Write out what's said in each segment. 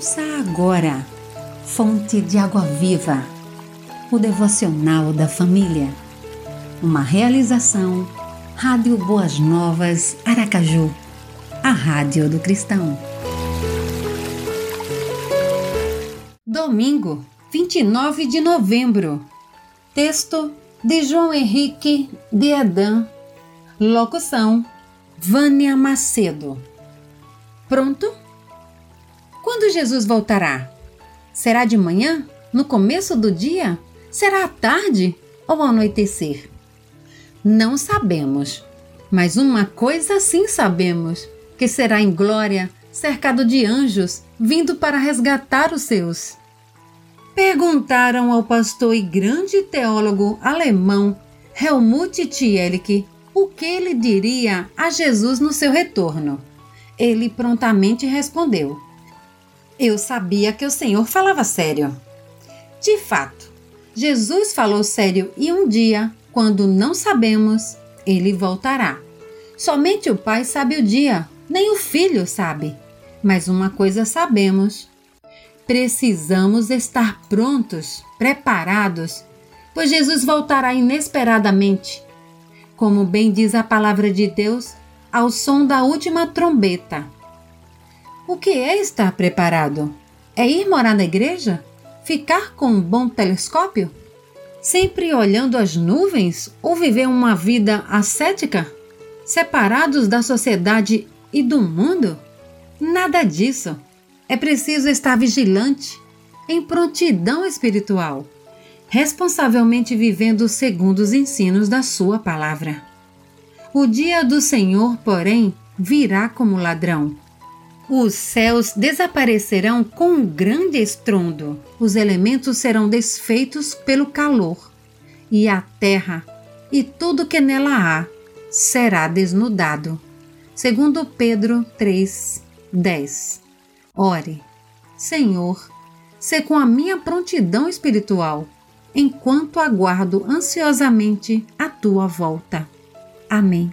Ouça agora, Fonte de Água Viva, o devocional da família. Uma realização, Rádio Boas Novas, Aracaju, a Rádio do Cristão. Domingo, 29 de novembro. Texto de João Henrique de Edan. Locução: Vânia Macedo. Pronto? Quando Jesus voltará? Será de manhã? No começo do dia? Será à tarde ou ao anoitecer? Não sabemos, mas uma coisa sim sabemos: que será em glória, cercado de anjos, vindo para resgatar os seus. Perguntaram ao pastor e grande teólogo alemão Helmut Tielik o que ele diria a Jesus no seu retorno. Ele prontamente respondeu: eu sabia que o Senhor falava sério. De fato, Jesus falou sério e um dia, quando não sabemos, ele voltará. Somente o Pai sabe o dia, nem o Filho sabe. Mas uma coisa sabemos: precisamos estar prontos, preparados, pois Jesus voltará inesperadamente. Como bem diz a palavra de Deus, ao som da última trombeta. O que é estar preparado? É ir morar na igreja? Ficar com um bom telescópio? Sempre olhando as nuvens ou viver uma vida ascética? Separados da sociedade e do mundo? Nada disso. É preciso estar vigilante, em prontidão espiritual, responsavelmente vivendo segundo os ensinos da Sua palavra. O dia do Senhor, porém, virá como ladrão os céus desaparecerão com um grande estrondo, os elementos serão desfeitos pelo calor, e a terra e tudo que nela há será desnudado. Segundo Pedro 3, 10. Ore, Senhor, se com a minha prontidão espiritual, enquanto aguardo ansiosamente a tua volta. Amém.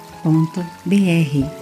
www.radiocultura.br